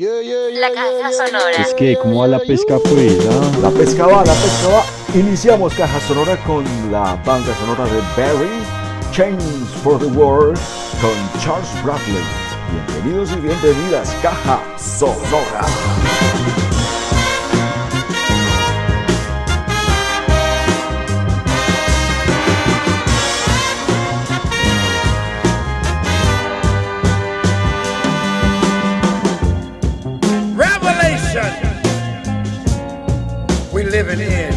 La caja sonora. Es que, ¿cómo va la pesca pues? ah? La pesca va, la pesca va. Iniciamos caja sonora con la banda sonora de Barry, Chains for the World, con Charles Bradley. Bienvenidos y bienvenidas, caja sonora. Living in.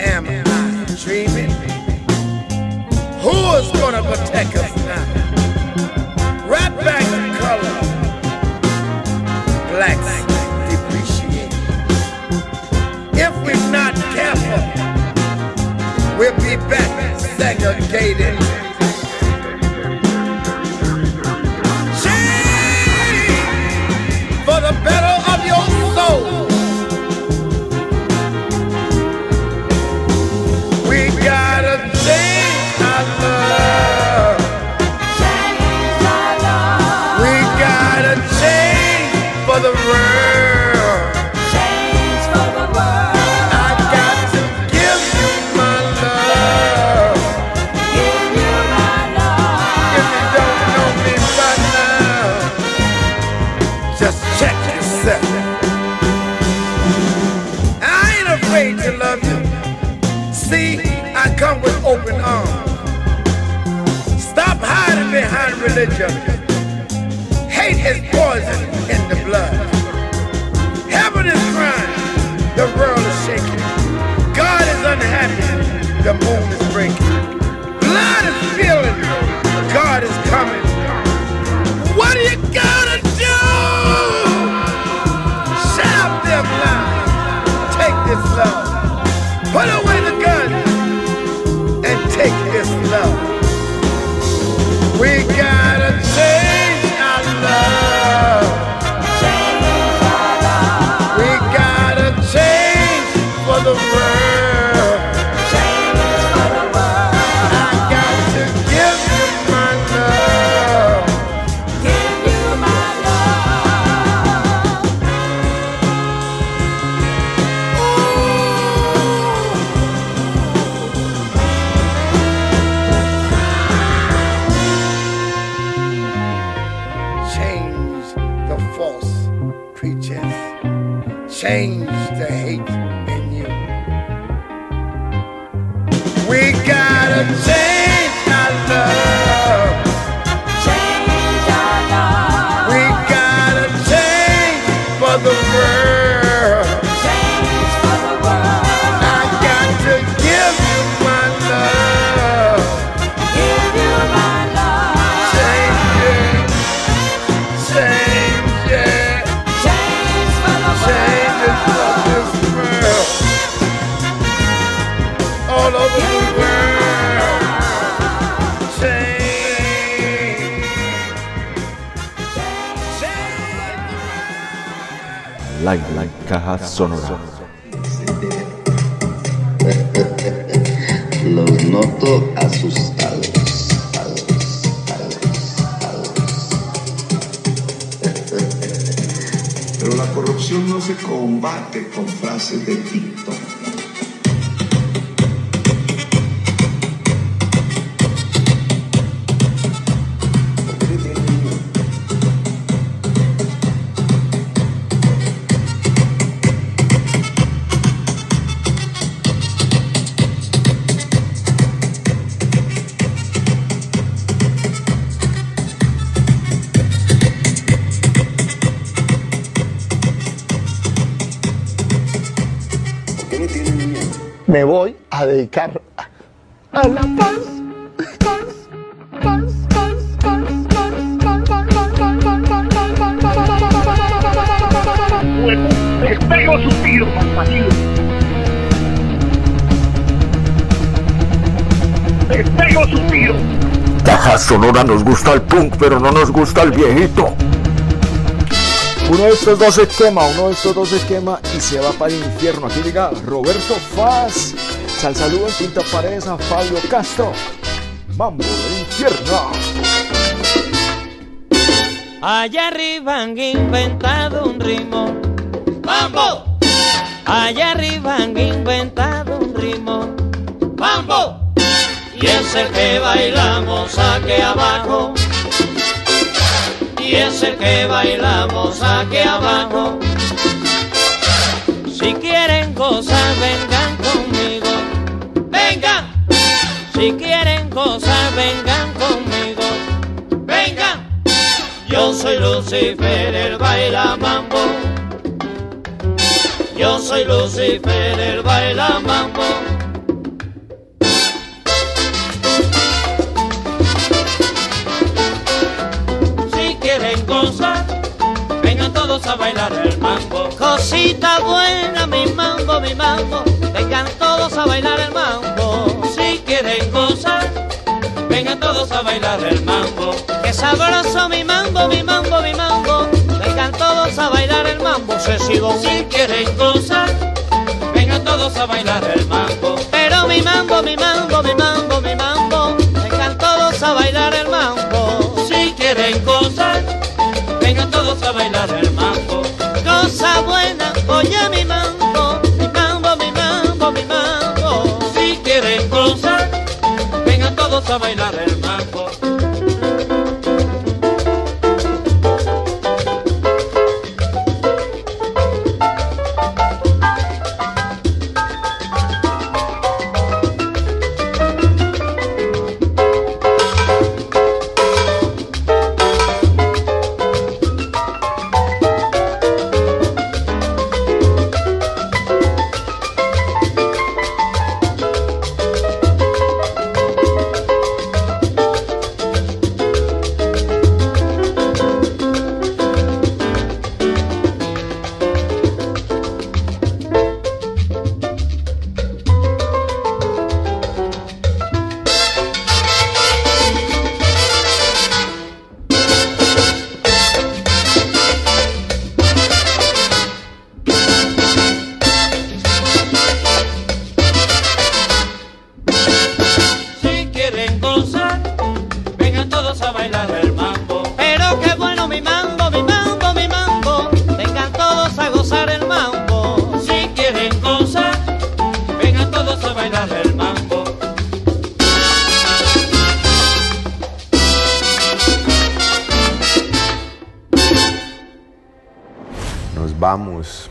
Am I dreaming? Who is gonna protect us now? Right back to color. Blacks depreciate. If we're not careful, we'll be back segregated. See, I come with open arms. Stop hiding behind religion. Hate is poison in the Bang. Sonora. Los noto asustados. Pero la corrupción no se combate con frases de TikTok. Nos gusta el punk, pero no nos gusta el viejito. Uno de estos dos se quema, uno de estos dos se quema y se va para el infierno. Aquí llega Roberto Faz. Sal saludo en Quinta Paredes a Fabio Castro. Mambo del infierno. Allá arriba han inventado un ritmo. ¡Mambo! Allá arriba han inventado un ritmo. ¡Mambo! Y es el que bailamos aquí abajo. Y es el que bailamos aquí abajo. Si quieren cosas, vengan conmigo. ¡Vengan! Si quieren cosas, vengan conmigo. ¡Vengan! Yo soy Lucifer, el baila mambo. Yo soy Lucifer, el baila mambo. Quieren gozar, vengan todos a bailar el mambo. Cosita buena, mi mambo, mi mambo. Vengan todos a bailar el mambo. Si quieren gozar, vengan todos a bailar el mambo. Que sabroso mi mambo, mi mambo, mi mambo. Vengan todos a bailar el mambo. Se sigo. Si quieren gozar, vengan todos a bailar el mambo. Pero mi mambo, mi mambo, mi mambo. A bailar. el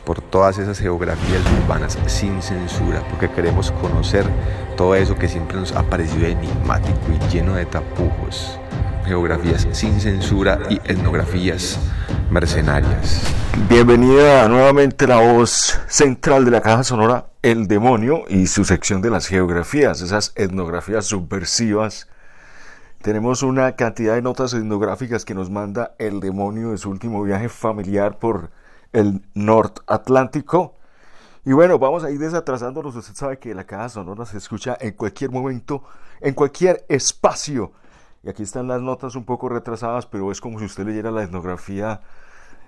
por todas esas geografías urbanas sin censura, porque queremos conocer todo eso que siempre nos ha parecido enigmático y lleno de tapujos. Geografías sin censura y etnografías mercenarias. Bienvenida nuevamente la voz central de la caja sonora, El Demonio y su sección de las geografías, esas etnografías subversivas. Tenemos una cantidad de notas etnográficas que nos manda El Demonio de su último viaje familiar por el Atlántico. Y bueno, vamos a ir desatrasándonos. Usted sabe que la caja sonora se escucha en cualquier momento, en cualquier espacio. Y aquí están las notas un poco retrasadas, pero es como si usted leyera la etnografía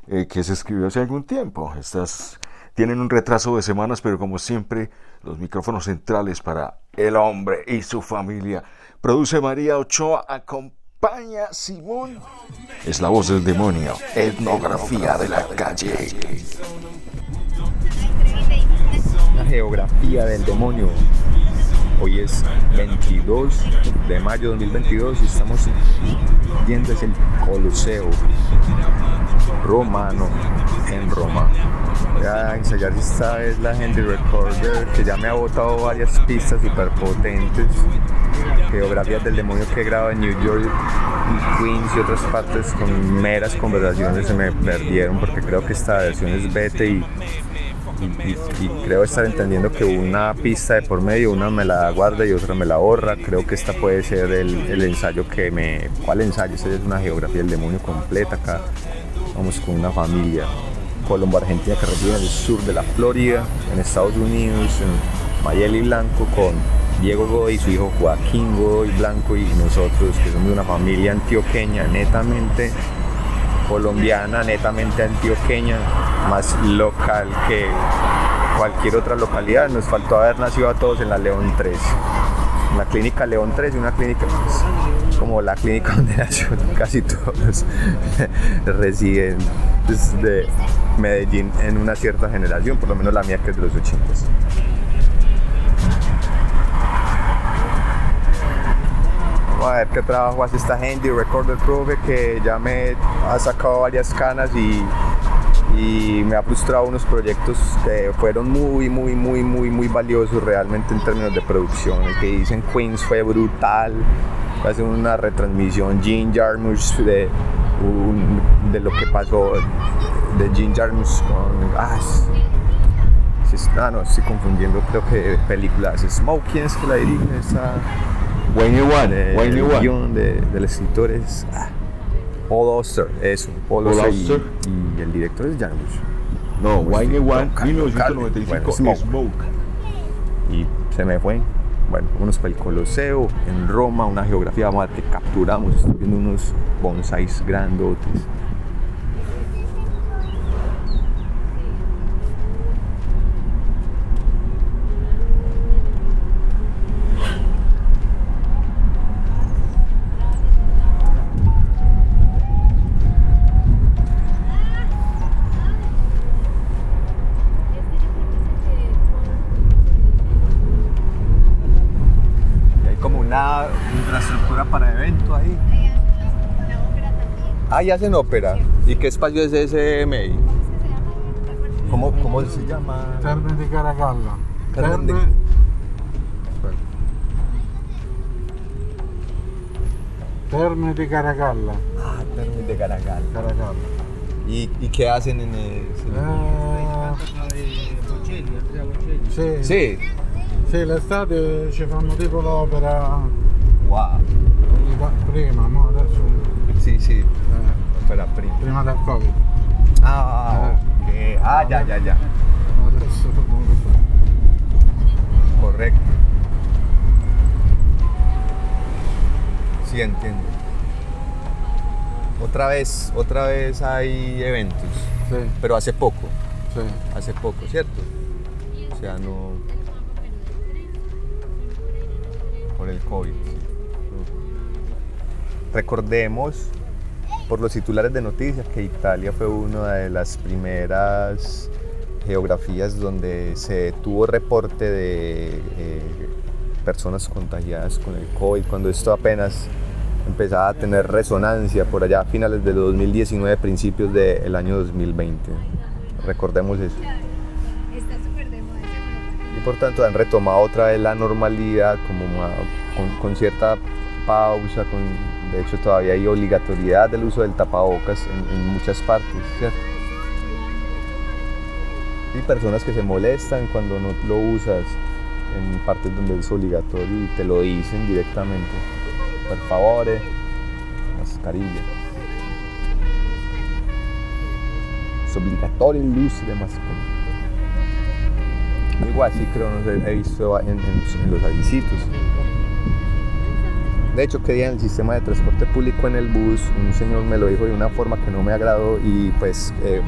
eh, que se escribió hace algún tiempo. Estas tienen un retraso de semanas, pero como siempre, los micrófonos centrales para el hombre y su familia. Produce María Ochoa, acompaña Simón. Es la voz del demonio, etnografía de la calle. La geografía del demonio. Hoy es 22 de mayo de 2022 y estamos viendo es el Coliseo romano en Roma. Voy a ensayar esta vez la Henry Recorder que ya me ha botado varias pistas super potentes. Geografías del demonio que he grabado en New York, y Queens y otras partes con meras conversaciones se me perdieron porque creo que esta versión es beta y creo estar entendiendo que una pista de por medio, una me la guarda y otra me la borra. Creo que esta puede ser el, el ensayo que me... ¿Cuál ensayo? Esta es una geografía del demonio completa acá. Vamos con una familia, Colombo, Argentina, que reside en el sur de la Florida, en Estados Unidos, en Mayeli Blanco, con Diego Godoy, su hijo Joaquín Godoy Blanco y nosotros, que somos de una familia antioqueña, netamente colombiana, netamente antioqueña, más local que cualquier otra localidad. Nos faltó haber nacido a todos en la León 3. En la clínica León 3, una clínica pues, como la clínica donde nació casi todos residentes de Medellín en una cierta generación, por lo menos la mía que es de los 80. Vamos a ver qué trabajo hace esta gente. Recorder Prove que ya me ha sacado varias canas y, y me ha frustrado unos proyectos que fueron muy, muy, muy, muy, muy valiosos realmente en términos de producción. El que hice en Queens fue brutal. Hace una retransmisión Gene Jarmusch de, de lo que pasó de Gene Jarmusch con. Ah, ah, no, estoy confundiendo, creo que películas. Smoke, ¿quién es que la dirige? Esa, Wayne One, de- Wayne el One. guion de, del escritor es ah, Paul Auster, eso, Paul, Paul Auster, y- Auster. Y, el director es Jarmusch. No, Wayne One, Local, 1995, local. Bueno, Smoke. Y se me fue. Bueno, unos para el Coloseo, en Roma, una geografía ver que capturamos, estoy viendo unos bonsáis grandotes. Ah, y hacen ópera. ¿Y qué espacio es ese MI? ¿Cómo, cómo se llama? Terme di Caracalla. Carmen de- Terme, Terme di Caracalla. Ah, Termes de Caracal. Caracalla. ¿Y, ¿Y qué hacen en ese? Eh, sì, Sì. sì, l'estate ci fanno tipo l'opera Wow. prima, no? adesso Sí, sí. Prima. del Covid. Ah, ok. Ah, ya, ya, ya. Correcto. Sí, entiendo. Otra vez, otra vez hay eventos, Sì, pero hace poco, sì. hace poco, ¿cierto? O sea, no... Por el COVID. Recordemos, por los titulares de noticias, que Italia fue una de las primeras geografías donde se tuvo reporte de eh, personas contagiadas con el COVID, cuando esto apenas empezaba a tener resonancia por allá a finales del 2019, principios del año 2020. Recordemos eso. Y por tanto han retomado otra vez la normalidad como con cierta pausa, con, de hecho todavía hay obligatoriedad del uso del tapabocas en, muchas partes, ¿cierto? Y personas que se molestan cuando no lo usas en partes donde es obligatorio y te lo dicen directamente. Por favor, eh, mascarilla. Es obligatorio el uso de mascarilla. Igual sí creo, no sé, he visto en los avisitos. De hecho, que día en el sistema de transporte público en el bus, un señor me lo dijo de una forma que no me agradó y pues eh,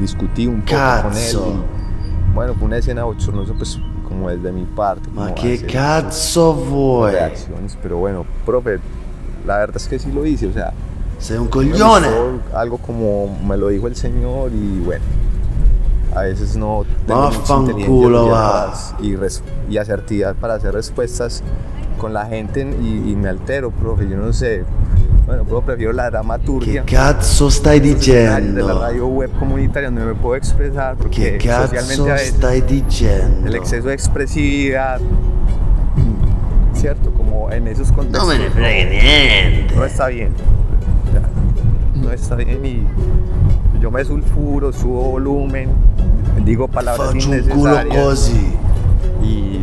discutí un poco con él. Y, bueno, fue una escena bochornosa pues como desde mi parte. Ma hacer cazzo vuoi? Reacciones, pero bueno, profe, la verdad es que sí lo hice, o sea, Sei un gustó algo como me lo dijo el señor y bueno, a veces no tengo mucha inteligencia atrás y, res- y asertividad para hacer respuestas con la gente y, y me altero, profe, yo no sé. Bueno, profe, prefiero la dramaturgia. Che cazzo stai de la radio web comunitaria donde me puedo expresar porque Che cazzo socialmente a veces stai dicendo? el exceso de expresividad, ¿cierto? Como en esos contextos. No me niente. No está bien. No está bien y yo me sulfuro, subo volumen, digo palabras Faccio un culo innecesarias così. y,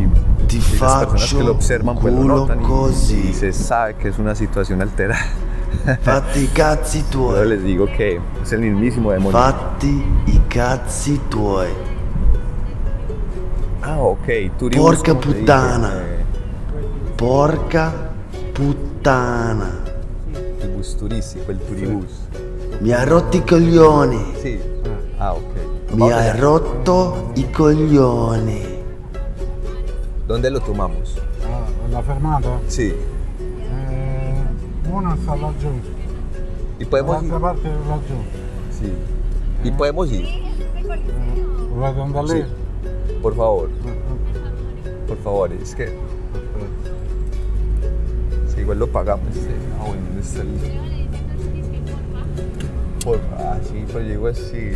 Y las personas faccio que lo observan pues lo culo notan y- y, così. se sabe que es una situación alterada. Fatti i cazzi Yo tuoi. les digo que es el mismísimo demonio. Fatti i cazzi tuoi. Ah, ok, turibus. Porca puttana. Porca puttana. el bus turístico, el turibus. Mi ha rotto i coglioni. Sí. Ah, ok. Mi ha rotto i coglioni. ¿Dónde lo tomamos? Ah, la fermata? Sí. Eh, una sta laggiù. ¿Y podemos ir? L'altra parte è laggiù. Sí. ¿Y podemos ir? Volete andare lì? Sí. Por favor. Por favor, es que. Sí, igual lo pagamos. sí. Ah, bueno, ¿dónde está el.? Por Ah, sí, pero yo digo así.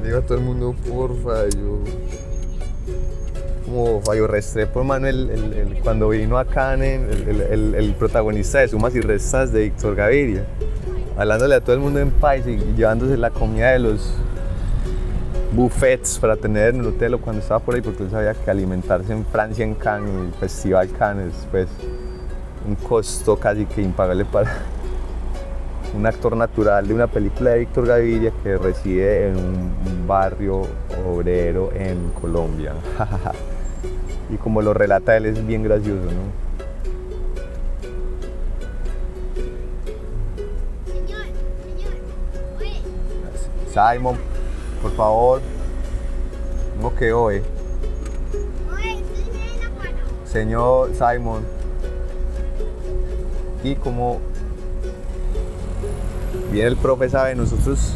Le digo a todo el mundo, porfa, yo. Como Fallo Restrepo, hermano, el, el- el- cuando vino acá, el, el- protagonista de Sumas y Restas de Víctor Gaviria, hablándole a todo el mundo en país y llevándose la comida de los buffets para tener en el hotel o cuando estaba por ahí, porque él sabía que alimentarse en Francia, en Cannes, en el Festival Cannes, pues un costo casi que impagable para un actor natural de una película de Víctor Gaviria que reside en un barrio obrero en Colombia. y como lo relata él es bien gracioso, ¿no? Simon, por favor, no que hoy. Señor Simon, y como bien el profe sabe, nosotros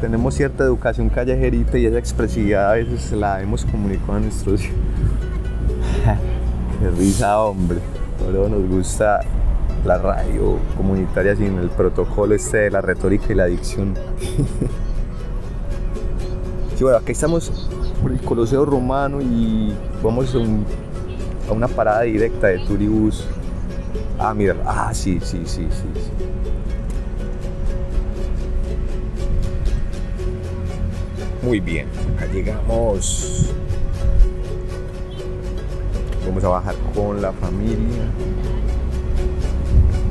tenemos cierta educación callejerita y esa expresividad a veces la hemos comunicado a nuestros hijos. Qué risa, hombre. Pero nos gusta la radio comunitaria sin el protocolo este de la retórica y la dicción. Sí, bueno, aquí estamos por el Coloseo Romano y vamos a una parada directa de Turibus. Ah, mira, ah, sí, sí, sí, sí. sí. Muy bien, acá llegamos. Vamos a bajar con la familia.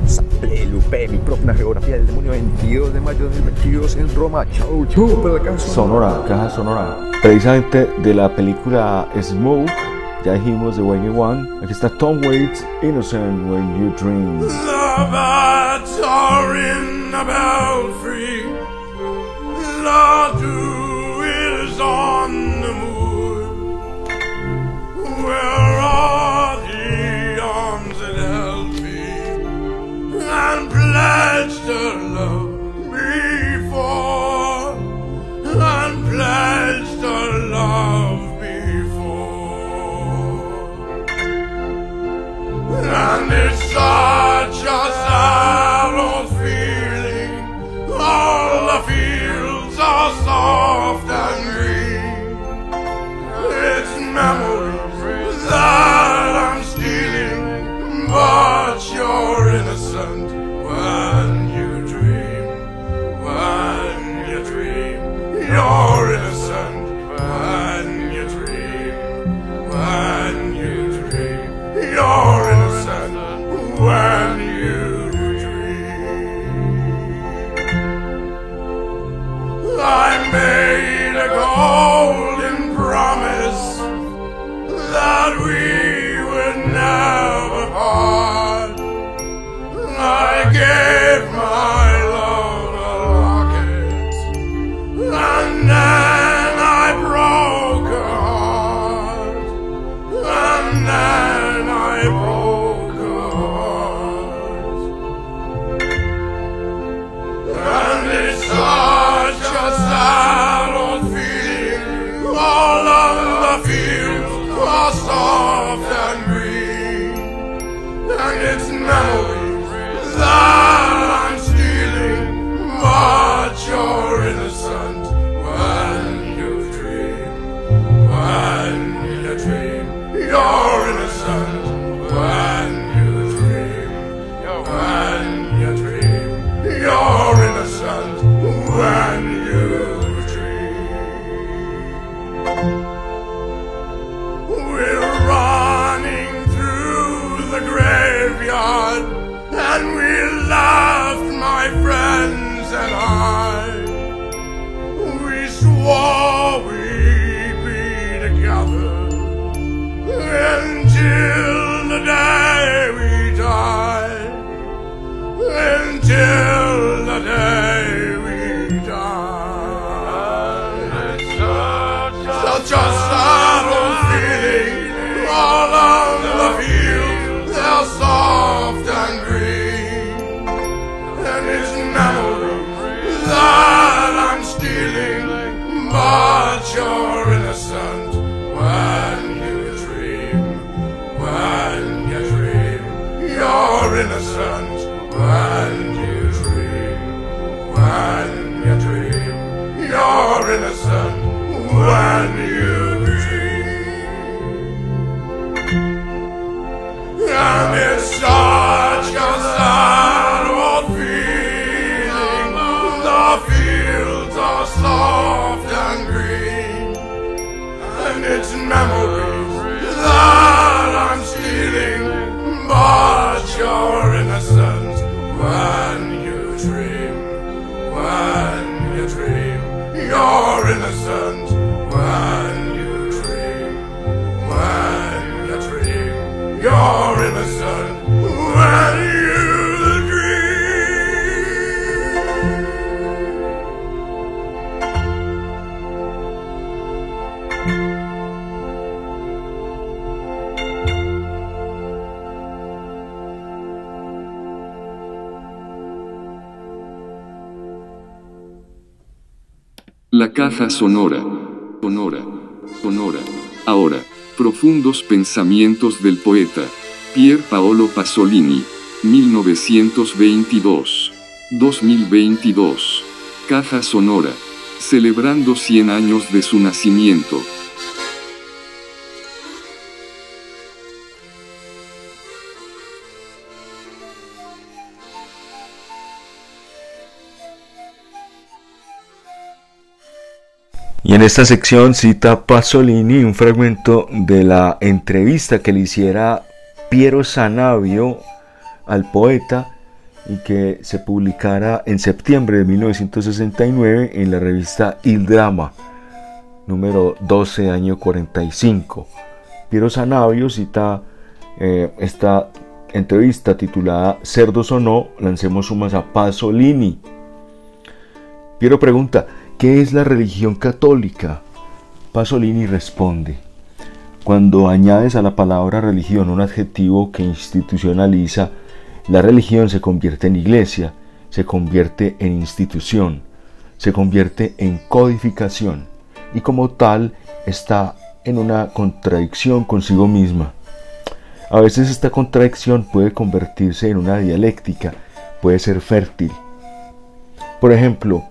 Saple, Lupe, mi propia geografía del demonio 22 de mayo de 2022 en Roma. Chau, chau, para la casa. Sonora, caja sonora. Precisamente de la película Smoke, ya dijimos de Wayne One. Aquí está Tom Waits, Innocent When You Dream. Lovebirds are in the pledged to love before? And pledged to love before. And it's such a sad feeling. All the fields are soft innocent when you dream, when you dream. You're innocent when you dream. And it's such a sad old feeling. The fields are soft and green, and it's memories that I'm stealing. But you're innocent when you dream, when you dream. You're innocent when you dream, when you dream. You're innocent when you La caja sonora. Sonora. Sonora. Ahora, profundos pensamientos del poeta. Pier Paolo Pasolini. 1922. 2022. Caja sonora. Celebrando 100 años de su nacimiento. En esta sección cita Pasolini un fragmento de la entrevista que le hiciera Piero Sanavio al poeta y que se publicara en septiembre de 1969 en la revista Il Drama, número 12, año 45. Piero Sanavio cita eh, esta entrevista titulada Cerdos o no, lancemos sumas a Pasolini. Piero pregunta, ¿qué es la religión católica? Pasolini responde, cuando añades a la palabra religión un adjetivo que institucionaliza, la religión se convierte en iglesia, se convierte en institución, se convierte en codificación y como tal está en una contradicción consigo misma. A veces esta contradicción puede convertirse en una dialéctica, puede ser fértil. Por ejemplo,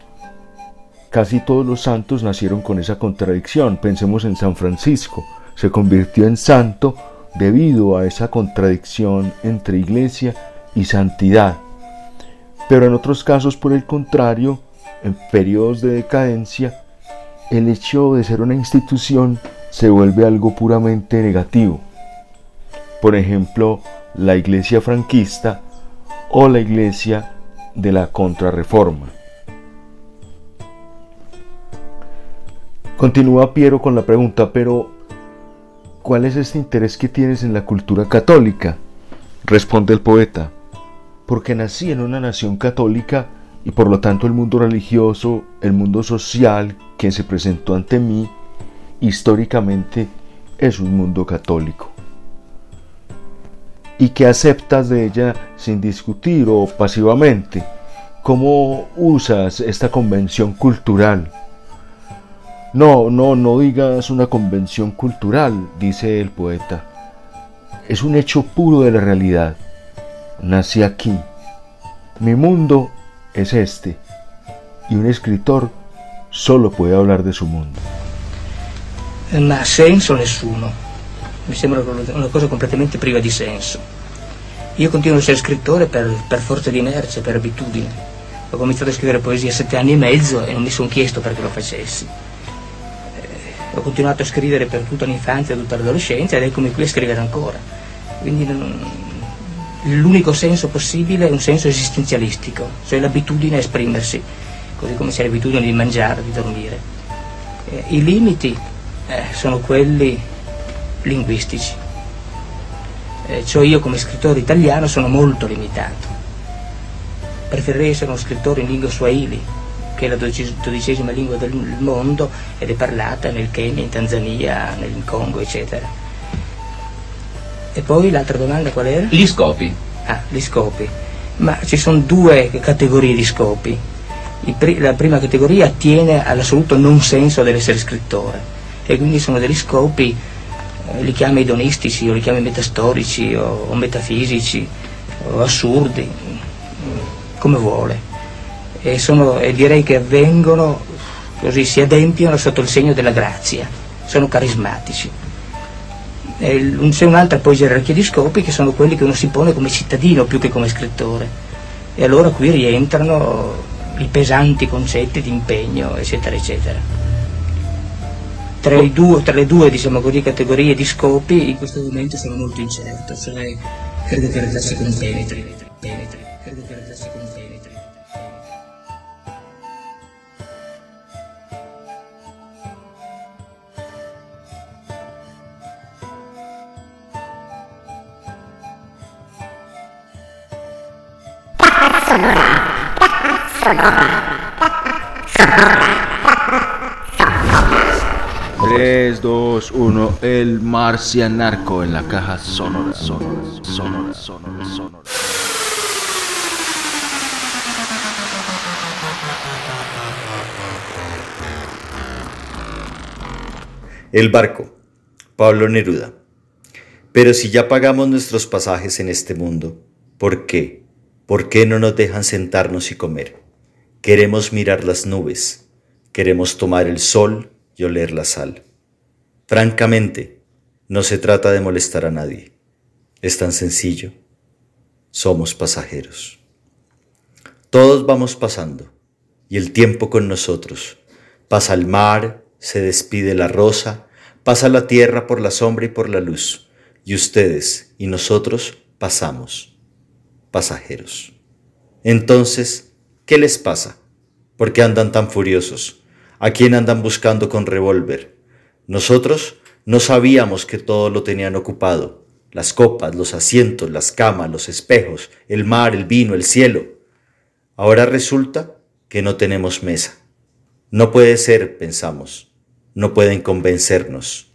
casi todos los santos nacieron con esa contradicción. Pensemos en San Francisco, se convirtió en santo debido a esa contradicción entre iglesia y santidad. Pero en otros casos, por el contrario, en periodos de decadencia, el hecho de ser una institución se vuelve algo puramente negativo. Por ejemplo, la iglesia franquista o la iglesia de la contrarreforma. Continúa Piero con la pregunta, pero ¿cuál es este interés que tienes en la cultura católica? Responde el poeta, porque nací en una nación católica y por lo tanto el mundo religioso, el mundo social que se presentó ante mí, históricamente es un mundo católico. Y que aceptas de ella sin discutir o pasivamente. ¿Cómo usas esta convención cultural? No, no, no digas una convención cultural, dice el poeta. Es un hecho puro de la realidad. Nací aquí. Mi mundo es este. Y un escritor solo puede hablar de su mundo. Ma senso nessuno. Mi sembra una cosa completamente priva di senso. Io continuo a essere scrittore per, per forza di inerzia, per abitudine. Ho cominciato a scrivere poesia a sette anni e mezzo e non mi sono chiesto perché lo facessi. Ho continuato a scrivere per tutta l'infanzia tutta l'adolescenza ed eccomi qui a scrivere ancora. Quindi l'unico senso possibile è un senso esistenzialistico, cioè l'abitudine a esprimersi, così come c'è l'abitudine di mangiare, di dormire. Eh, I limiti eh, sono quelli linguistici, eh, cioè io come scrittore italiano sono molto limitato. Preferirei essere uno scrittore in lingua swahili, che è la dodicesima lingua del mondo ed è parlata nel Kenya, in Tanzania, nel Congo, eccetera. E poi l'altra domanda qual era? Gli scopi. Ah, gli scopi. Ma ci sono due categorie di scopi. La prima categoria attiene all'assoluto non senso dell'essere scrittore e quindi sono degli scopi, eh, li chiami edonistici o li chiami metastorici o, o metafisici o assurdi, come vuole. E, sono, e direi che avvengono, così si adempiono sotto il segno della grazia, sono carismatici. C'è un'altra poi gerarchia di scopi che sono quelli che uno si pone come cittadino più che come scrittore. E allora qui rientrano i pesanti concetti di impegno, eccetera, eccetera. Tra, due- tra le due diciamo così, categorie di scopi in questo momento sono molto incerto, cioè credo che realtà si compenetri. penetri, credo che in realtà si compenetri. Tres, dos, uno, el marcianarco en la caja sonora, sonora, sonora, sonora, sonora. El barco. Pablo Neruda. Pero si ya pagamos nuestros pasajes en este mundo, ¿por qué? ¿Por qué no nos dejan sentarnos y comer? Queremos mirar las nubes, queremos tomar el sol y oler la sal. Francamente, no se trata de molestar a nadie. Es tan sencillo. Somos pasajeros. Todos vamos pasando, y el tiempo con nosotros. Pasa el mar, se despide la rosa, pasa la tierra por la sombra y por la luz, y ustedes y nosotros pasamos, pasajeros. Entonces, ¿qué les pasa? ¿Por qué andan tan furiosos? ¿A quién andan buscando con revólver? Nosotros no sabíamos que todo lo tenían ocupado. Las copas, los asientos, las camas, los espejos, el mar, el vino, el cielo. Ahora resulta que no tenemos mesa. No puede ser, pensamos. No pueden convencernos.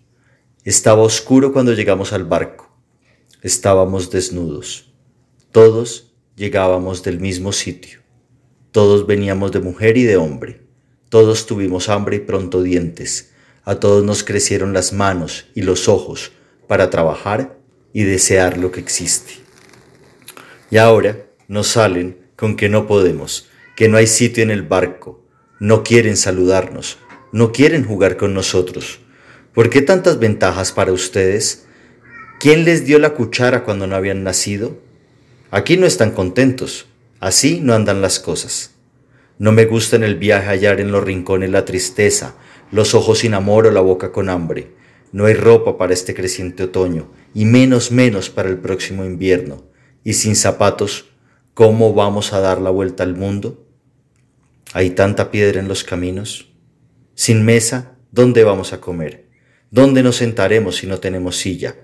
Estaba oscuro cuando llegamos al barco. Estábamos desnudos. Todos llegábamos del mismo sitio. Todos veníamos de mujer y de hombre. Todos tuvimos hambre y pronto dientes. A todos nos crecieron las manos y los ojos para trabajar y desear lo que existe. Y ahora nos salen con que no podemos, que no hay sitio en el barco, no quieren saludarnos, no quieren jugar con nosotros. ¿Por qué tantas ventajas para ustedes? ¿Quién les dio la cuchara cuando no habían nacido? Aquí no están contentos, así no andan las cosas. No me gusta en el viaje hallar en los rincones la tristeza, los ojos sin amor o la boca con hambre. No hay ropa para este creciente otoño, y menos menos para el próximo invierno. Y sin zapatos, ¿cómo vamos a dar la vuelta al mundo? ¿Hay tanta piedra en los caminos? Sin mesa, ¿dónde vamos a comer? ¿Dónde nos sentaremos si no tenemos silla?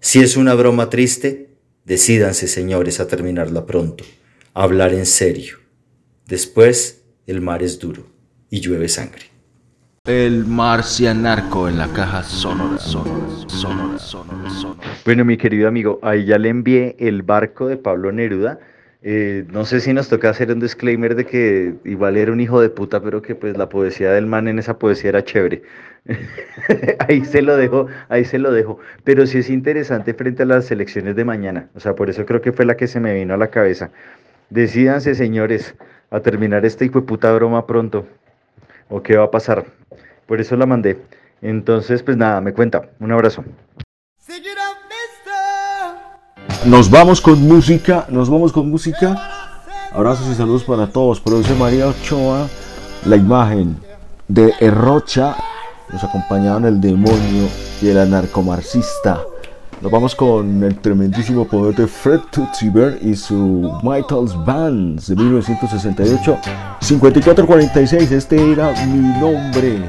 Si es una broma triste, decídanse, señores, a terminarla pronto, a hablar en serio. Después, el mar es duro y llueve sangre. El marcianarco en la caja sonora, sonora, sonora, sonora, sonora. Bueno, mi querido amigo, ahí ya le envié el barco de Pablo Neruda. Eh, no sé si nos toca hacer un disclaimer de que igual era un hijo de puta, pero que pues la poesía del man en esa poesía era chévere. ahí se lo dejo, ahí se lo dejo. Pero sí es interesante frente a las elecciones de mañana. O sea, por eso creo que fue la que se me vino a la cabeza. Decídanse, señores, a terminar esta hijo de puta broma pronto. ¿O qué va a pasar? Por eso la mandé. Entonces, pues nada, me cuenta. Un abrazo. Nos vamos con música, nos vamos con música. Abrazos y saludos para todos. Produce María Ochoa, la imagen de Errocha. Nos acompañaban el demonio y el anarcomarxista. Nos vamos con el tremendísimo poder de Fred Tutsiber y su Mitals Bands de 1968. 5446, este era mi nombre.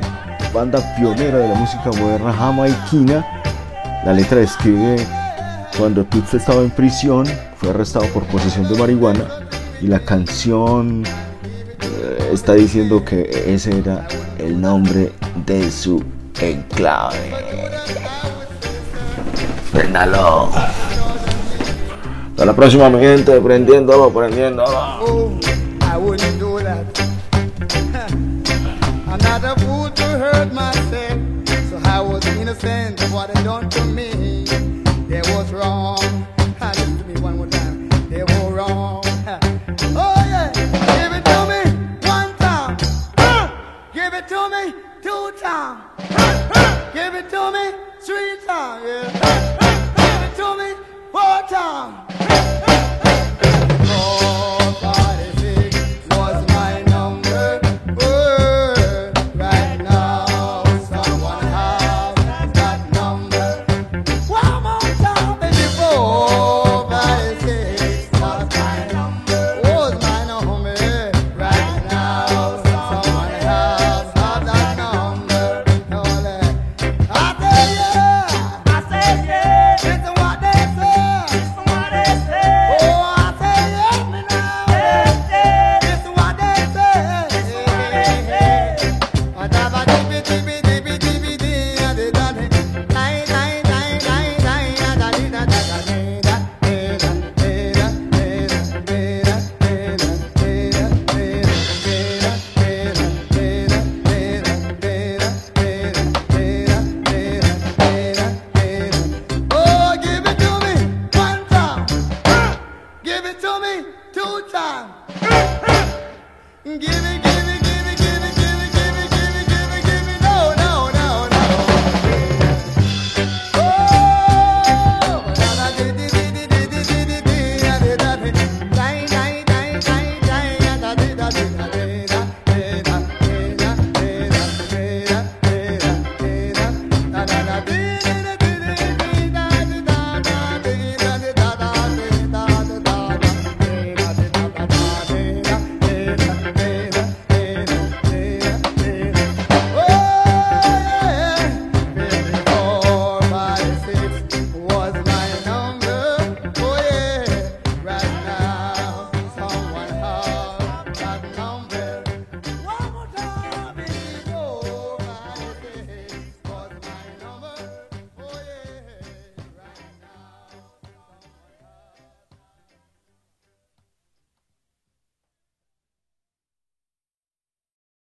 Banda pionera de la música moderna jamaiquina. La letra describe cuando Tuts estaba en prisión, fue arrestado por posesión de marihuana y la canción eh, está diciendo que ese era el nombre de su enclave. Préndalo. Hasta la próxima, mi gente, prendiéndolo, prendiéndolo. Myself, so I was innocent of what had done to me. There was wrong.